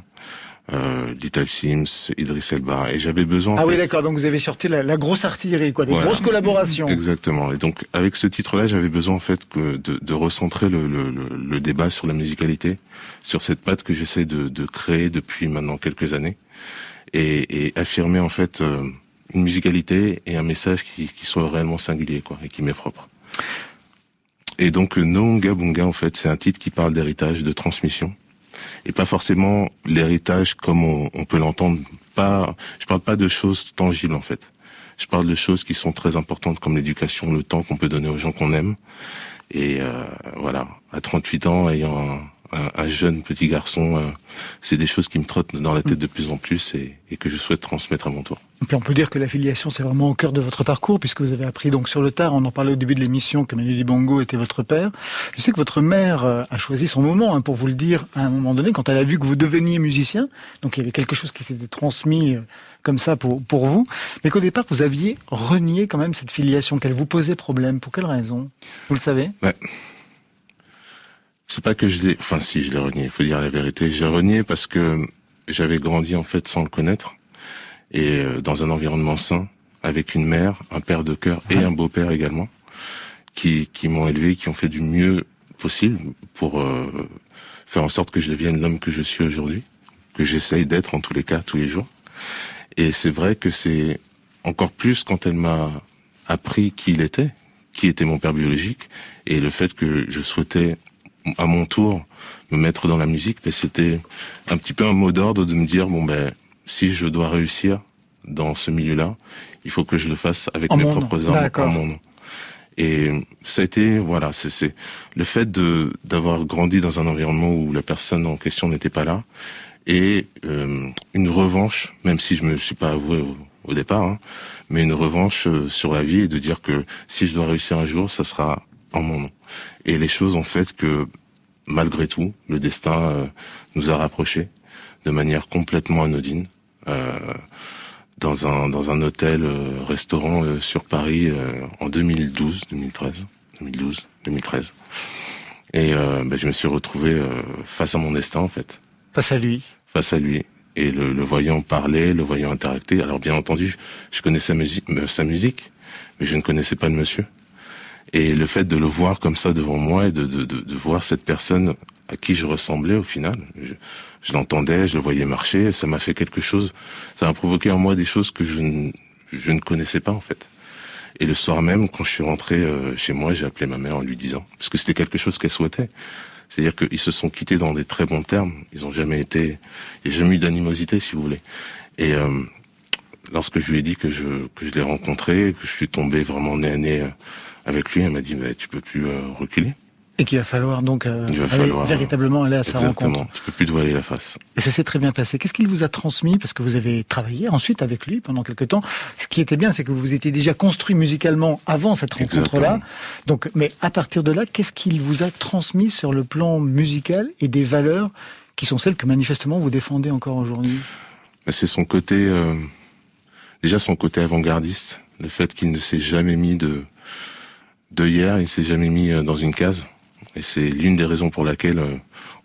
euh, Little Sims, Idris Elba, et j'avais besoin. Ah en oui, fait, d'accord. Donc vous avez sorti la, la grosse artillerie, quoi, des Voilà. grosses collaborations. Exactement. Et donc avec ce titre-là, j'avais besoin en fait que de, de recentrer le, le, le, le débat sur la musicalité, sur cette patte que j'essaie de, de créer depuis maintenant quelques années, et, et affirmer en fait euh, une musicalité et un message qui, qui soit réellement singulier, quoi, et qui m'est propre. Et donc Noonga Bunga, en fait, c'est un titre qui parle d'héritage, de transmission, et pas forcément l'héritage comme on, on peut l'entendre. Pas, je parle pas de choses tangibles en fait. Je parle de choses qui sont très importantes comme l'éducation, le temps qu'on peut donner aux gens qu'on aime. Et euh, voilà, à 38 ans, ayant un, un, jeune petit garçon, euh, c'est des choses qui me trottent dans la tête de plus en plus et, et, que je souhaite transmettre à mon tour. Et puis on peut dire que l'affiliation, c'est vraiment au cœur de votre parcours, puisque vous avez appris donc sur le tard, on en parlait au début de l'émission, que Manu Bongo était votre père. Je sais que votre mère euh, a choisi son moment, hein, pour vous le dire, à un moment donné, quand elle a vu que vous deveniez musicien. Donc il y avait quelque chose qui s'était transmis euh, comme ça pour, pour vous, mais qu'au départ, vous aviez renié quand même cette filiation, qu'elle vous posait problème. Pour quelle raison? Vous le savez? Ouais. C'est pas que je l'ai, enfin si je l'ai renié, il faut dire la vérité. J'ai renié parce que j'avais grandi en fait sans le connaître et euh, dans un environnement sain, avec une mère, un père de cœur et un beau-père également, qui, qui m'ont élevé, qui ont fait du mieux possible pour euh, faire en sorte que je devienne l'homme que je suis aujourd'hui, que j'essaye d'être en tous les cas, tous les jours. Et c'est vrai que c'est encore plus quand elle m'a appris qui il était, qui était mon père biologique, et le fait que je souhaitais à mon tour me mettre dans la musique, mais c'était un petit peu un mot d'ordre de me dire bon ben si je dois réussir dans ce milieu-là, il faut que je le fasse avec en mes propres nom. armes, en mon nom. Et ça a été voilà, c'est c'est le fait de d'avoir grandi dans un environnement où la personne en question n'était pas là et euh, une revanche, même si je me suis pas avoué au, au départ, hein, mais une revanche euh, sur la vie et de dire que si je dois réussir un jour, ça sera en mon nom. Et les choses ont fait que malgré tout, le destin euh, nous a rapprochés de manière complètement anodine. Euh, dans un dans un hôtel euh, restaurant euh, sur Paris euh, en 2012 2013 2012 2013 et euh, ben, je me suis retrouvé euh, face à mon destin en fait Face à lui. face à lui et le, le voyant parler le voyant interacter alors bien entendu je connaissais sa musique sa musique mais je ne connaissais pas le monsieur et le fait de le voir comme ça devant moi et de, de, de, de voir cette personne à qui je ressemblais au final, je, je l'entendais, je le voyais marcher, ça m'a fait quelque chose, ça a provoqué en moi des choses que je ne, je ne connaissais pas en fait. Et le soir même, quand je suis rentré euh, chez moi, j'ai appelé ma mère en lui disant, parce que c'était quelque chose qu'elle souhaitait. C'est-à-dire qu'ils se sont quittés dans des très bons termes. Ils ont jamais été, il n'y a jamais eu d'animosité, si vous voulez. Et euh, lorsque je lui ai dit que je que je l'ai rencontré, que je suis tombé vraiment nez à nez euh, avec lui, elle m'a dit bah, tu peux plus euh, reculer. Et qu'il va falloir donc euh, aller- véritablement aller à sa Exactement. rencontre. Tu peux plus te voiler la face. Et ça s'est très bien passé. Qu'est-ce qu'il vous a transmis? Parce que vous avez travaillé ensuite avec lui pendant quelque temps. Ce qui était bien, c'est que vous vous étiez déjà construit musicalement avant cette rencontre-là. Exactement. Donc, mais à partir de là, qu'est-ce qu'il vous a transmis sur le plan musical et des valeurs qui sont celles que manifestement vous défendez encore aujourd'hui? Mais c'est son côté, euh, déjà son côté avant-gardiste, le fait qu'il ne s'est jamais mis de de hier, il s'est jamais mis euh, dans une case. Et c'est l'une des raisons pour laquelle euh,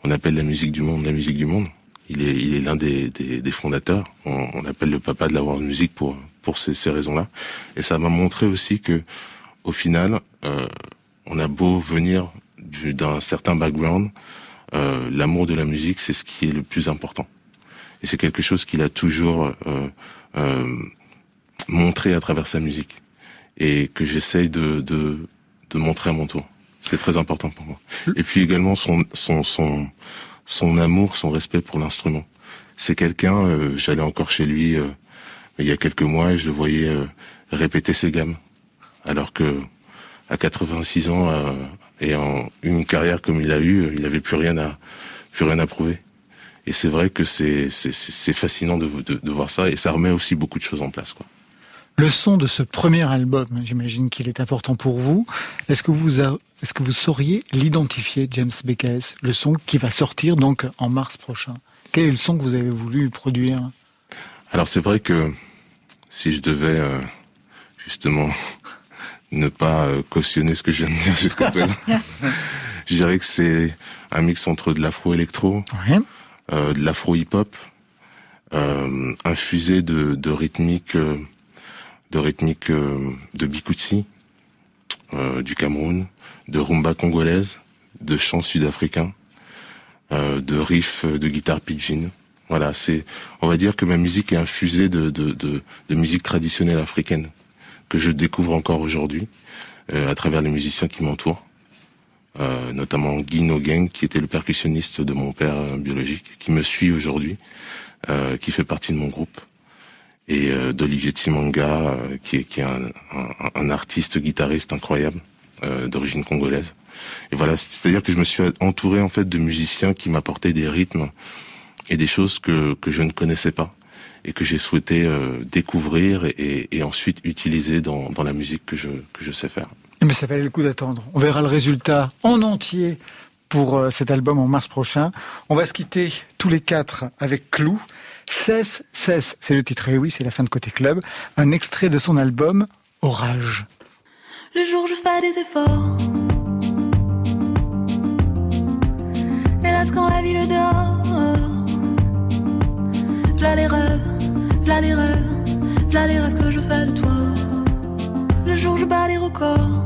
on appelle la musique du monde la musique du monde. Il est, il est l'un des, des, des fondateurs. On, on appelle le papa de la world music pour pour ces, ces raisons-là. Et ça m'a montré aussi que, au final, euh, on a beau venir du- d'un certain background, euh, l'amour de la musique, c'est ce qui est le plus important. Et c'est quelque chose qu'il a toujours euh, euh, montré à travers sa musique et que j'essaye de, de, de montrer à mon tour. C'est très important pour moi. Et puis également son, son, son, son amour, son respect pour l'instrument. C'est quelqu'un, euh, j'allais encore chez lui euh, il y a quelques mois et je le voyais euh, répéter ses gammes. Alors que à 86 ans euh, et en une carrière comme il a eu, euh, il n'avait plus rien à plus rien à prouver. Et c'est vrai que c'est c'est c'est c'est fascinant de, de de voir ça et ça remet aussi beaucoup de choses en place quoi. Le son de ce premier album, j'imagine qu'il est important pour vous. Est-ce que vous a- est-ce que vous sauriez l'identifier, James BKS, le son qui va sortir donc en mars prochain? Quel est le son que vous avez voulu produire? Alors c'est vrai que si je devais euh, justement [LAUGHS] ne pas euh, cautionner ce que je viens de dire jusqu'à [LAUGHS] présent, je dirais que c'est un mix entre de l'afro-électro, Ouais. euh, de l'afro-hip-hop, euh, infusé de, de rythmique, de rythmique euh, de bikutsi euh, du Cameroun, de rumba congolaise, de chants sud-africains, euh, de riffs de guitare pidgin. Voilà, c'est, on va dire que ma musique est infusée de, de, musique traditionnelle africaine que je découvre encore aujourd'hui à travers les musiciens qui m'entourent, notamment Guy Nogueng, qui était le percussionniste de mon père biologique, qui me suit aujourd'hui, qui fait partie de mon groupe. Et euh, d'Olivier Tsimanga, euh, qui est, qui est un, un, un artiste guitariste incroyable euh, d'origine congolaise. Et voilà, c'est-à-dire que je me suis entouré en fait de musiciens qui m'apportaient des rythmes et des choses que que je ne connaissais pas et que j'ai souhaité euh, découvrir et, et, ensuite utiliser dans, dans la musique que je que je sais faire. Mais ça valait le coup d'attendre. On verra le résultat en entier pour euh, cet album en mars prochain. On va se quitter tous les quatre avec Clou. Cesse, cesse, c'est le titre, et oui, c'est la fin de Côté Club. Un extrait de son album Orage. Le jour, je fais des efforts. Hélas, quand la ville dort, v'là les rêves, v'là les rêves, v'là les rêves que je fais de toi. Le jour, je bats les records.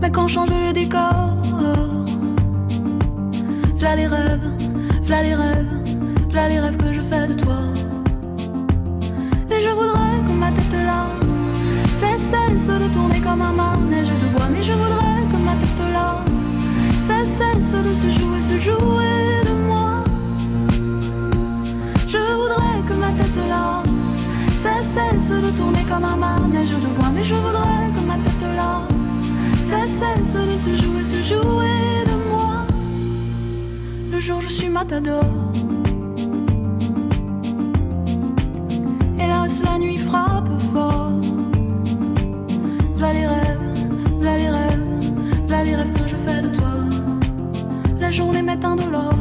Mais quand change le décor, v'là les rêves, v'là les rêves, v'là les rêves que je fais de toi. Et je voudrais que ma tête là cesse de tourner comme un manège de bois. Mais je voudrais que ma tête là cesse de se jouer, se jouer de moi. Je voudrais que ma tête là cesse de tourner comme un manège de bois. Mais je voudrais que ma tête là cesse de se jouer, se jouer de moi. Le jour je suis matador. Hélas, la nuit frappe fort. V'là les rêves, v'là les rêves, v'là les rêves que je fais de toi. La journée m'est indolore.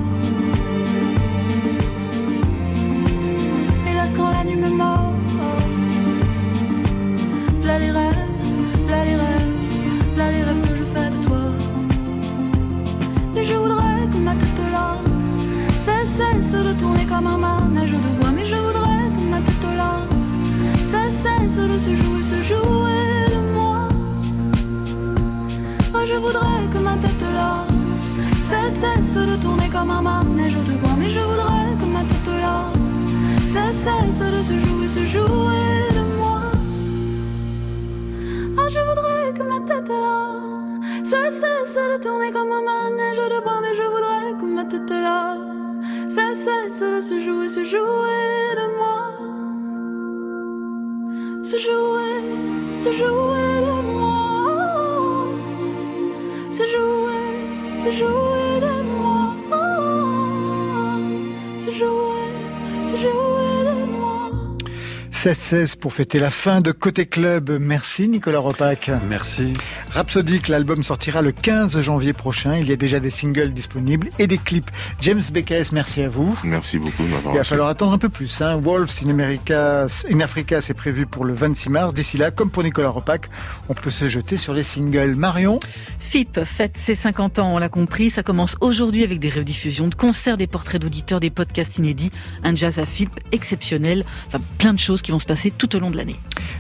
Hélas, quand la nuit me mord. Cesse de tourner comme un manège de bois. Mais je voudrais que ma tête là cesse de se jouer, se jouer de moi. Oh, je voudrais que ma tête là cesse de tourner comme un manège de bois. Mais je voudrais que ma tête là cesse de se jouer, se jouer de moi. Oh, je voudrais que ma tête là cesse de tourner comme un manège de bois. Mais je voudrais que ma tête là cesse de se jouer, se jouer de moi. Se jouer, se jouer de moi. Se jouer, se jouer de moi. 16-16 pour fêter la fin de Côté Club. Merci Nicolas Ropac. Merci. Rhapsodic, l'album sortira le 15 janvier prochain. Il y a déjà des singles disponibles et des clips. James Beckes, merci à vous. Merci beaucoup de m'avoir Il va falloir attendre un peu plus. Hein. Wolves in America, in Africa, c'est prévu pour le 26 mars. D'ici là, comme pour Nicolas Ropac, on peut se jeter sur les singles. Marion FIP fête ses 50 ans, on l'a compris. Ça commence aujourd'hui avec des rediffusions de concerts, des portraits d'auditeurs, des podcasts inédits, un jazz à FIP exceptionnel. Enfin, plein de choses qui vont se passer tout au long de l'année.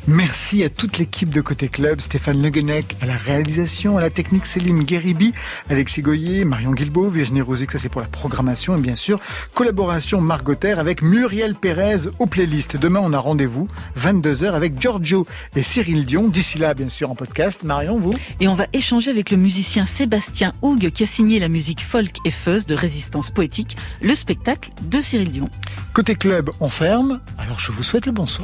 Merci à toute l'équipe de Côté Club, Stéphane Leguenec à la réalisation, à la technique Céline Guéribi, Alexis Goyer, Marion Guilbault, Virginie Rosic, ça c'est pour la programmation et bien sûr collaboration Margotter avec Muriel Pérez aux playlists. Demain on a rendez-vous 22h avec Giorgio et Cyril Dion. D'ici là bien sûr en podcast. Marion, vous? Et on va échanger avec le musicien Sébastien Houg qui a signé la musique folk et fuzz de Résistance Poétique, le spectacle de Cyril Dion. Côté Club, on ferme. Alors je vous souhaite le bonsoir.